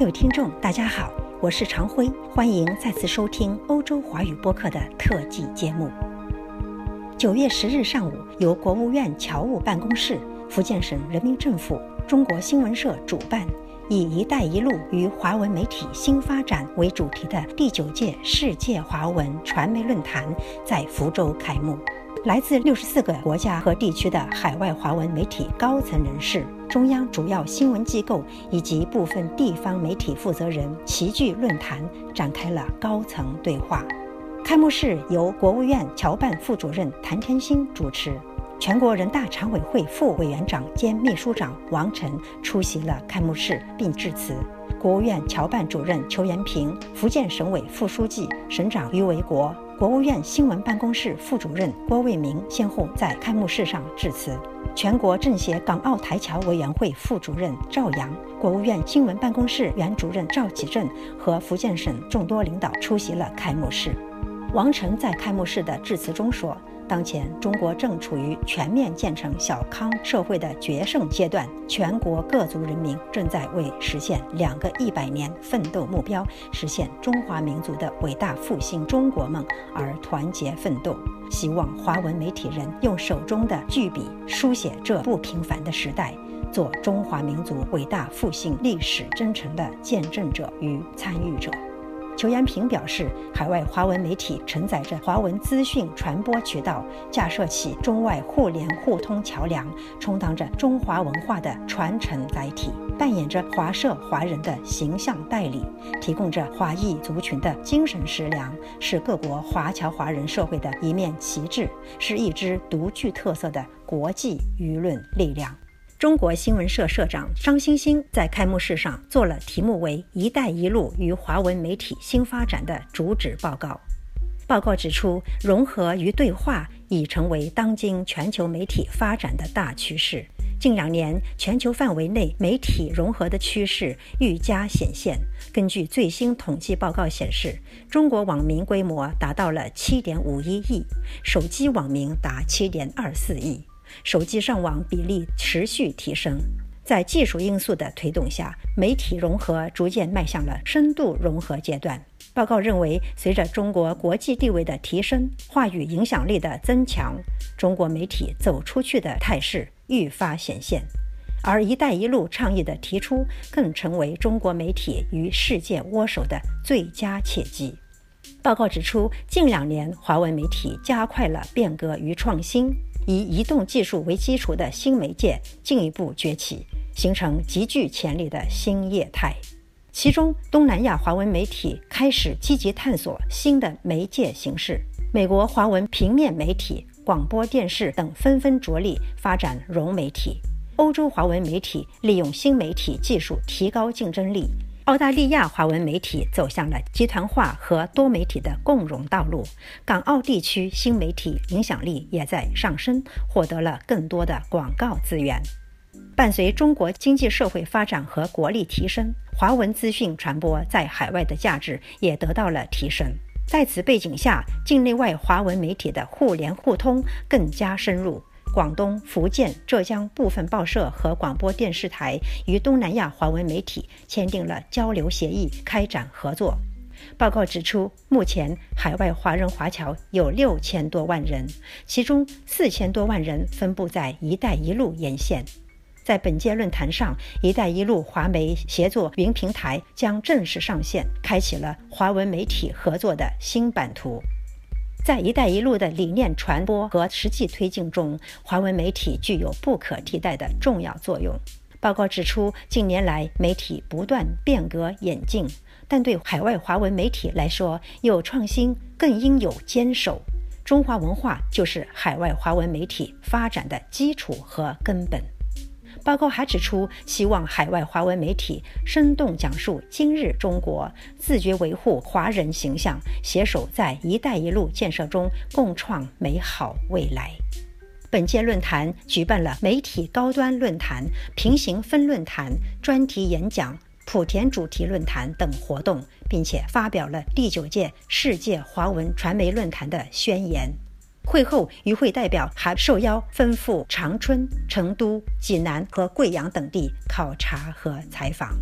各位听众，大家好，我是常辉，欢迎再次收听欧洲华语播客的特辑节目。九月十日上午，由国务院侨务办公室、福建省人民政府、中国新闻社主办，以“一带一路与华文媒体新发展”为主题的第九届世界华文传媒论坛在福州开幕。来自六十四个国家和地区的海外华文媒体高层人士、中央主要新闻机构以及部分地方媒体负责人齐聚论坛，展开了高层对话。开幕式由国务院侨办副主任谭天星主持，全国人大常委会副委员长兼秘书长王晨出席了开幕式并致辞。国务院侨办主任裘延平、福建省委副书记、省长于维国。国务院新闻办公室副主任郭卫民先后在开幕式上致辞，全国政协港澳台侨委员会副主任赵阳、国务院新闻办公室原主任赵启正和福建省众多领导出席了开幕式。王晨在开幕式的致辞中说。当前，中国正处于全面建成小康社会的决胜阶段，全国各族人民正在为实现两个一百年奋斗目标、实现中华民族的伟大复兴中国梦而团结奋斗。希望华文媒体人用手中的巨笔书写这不平凡的时代，做中华民族伟大复兴历史征程的见证者与参与者。裘延平表示，海外华文媒体承载着华文资讯传播渠道，架设起中外互联互通桥梁，充当着中华文化的传承载体，扮演着华社华人的形象代理，提供着华裔族群的精神食粮，是各国华侨华人社会的一面旗帜，是一支独具特色的国际舆论力量。中国新闻社社长张欣欣在开幕式上做了题目为“一带一路与华文媒体新发展”的主旨报告。报告指出，融合与对话已成为当今全球媒体发展的大趋势。近两年，全球范围内媒体融合的趋势愈加显现。根据最新统计报告显示，中国网民规模达到了7.51亿，手机网民达7.24亿。手机上网比例持续提升，在技术因素的推动下，媒体融合逐渐迈向了深度融合阶段。报告认为，随着中国国际地位的提升、话语影响力的增强，中国媒体走出去的态势愈发显现，而“一带一路”倡议的提出，更成为中国媒体与世界握手的最佳契机。报告指出，近两年华文媒体加快了变革与创新。以移动技术为基础的新媒介进一步崛起，形成极具潜力的新业态。其中，东南亚华文媒体开始积极探索新的媒介形式。美国华文平面媒体、广播电视等纷纷着力发展融媒体。欧洲华文媒体利用新媒体技术提高竞争力。澳大利亚华文媒体走向了集团化和多媒体的共融道路，港澳地区新媒体影响力也在上升，获得了更多的广告资源。伴随中国经济社会发展和国力提升，华文资讯传播在海外的价值也得到了提升。在此背景下，境内外华文媒体的互联互通更加深入。广东、福建、浙江部分报社和广播电视台与东南亚华文媒体签订了交流协议，开展合作。报告指出，目前海外华人华侨有六千多万人，其中四千多万人分布在“一带一路”沿线。在本届论坛上，“一带一路”华媒协作云平台将正式上线，开启了华文媒体合作的新版图。在“一带一路”的理念传播和实际推进中，华文媒体具有不可替代的重要作用。报告指出，近年来媒体不断变革演进，但对海外华文媒体来说，有创新更应有坚守。中华文化就是海外华文媒体发展的基础和根本。报告还指出，希望海外华文媒体生动讲述今日中国，自觉维护华人形象，携手在“一带一路”建设中共创美好未来。本届论坛举办了媒体高端论坛、平行分论坛、专题演讲、莆田主题论坛等活动，并且发表了第九届世界华文传媒论坛的宣言。会后，与会代表还受邀奔赴长春、成都、济南和贵阳等地考察和采访。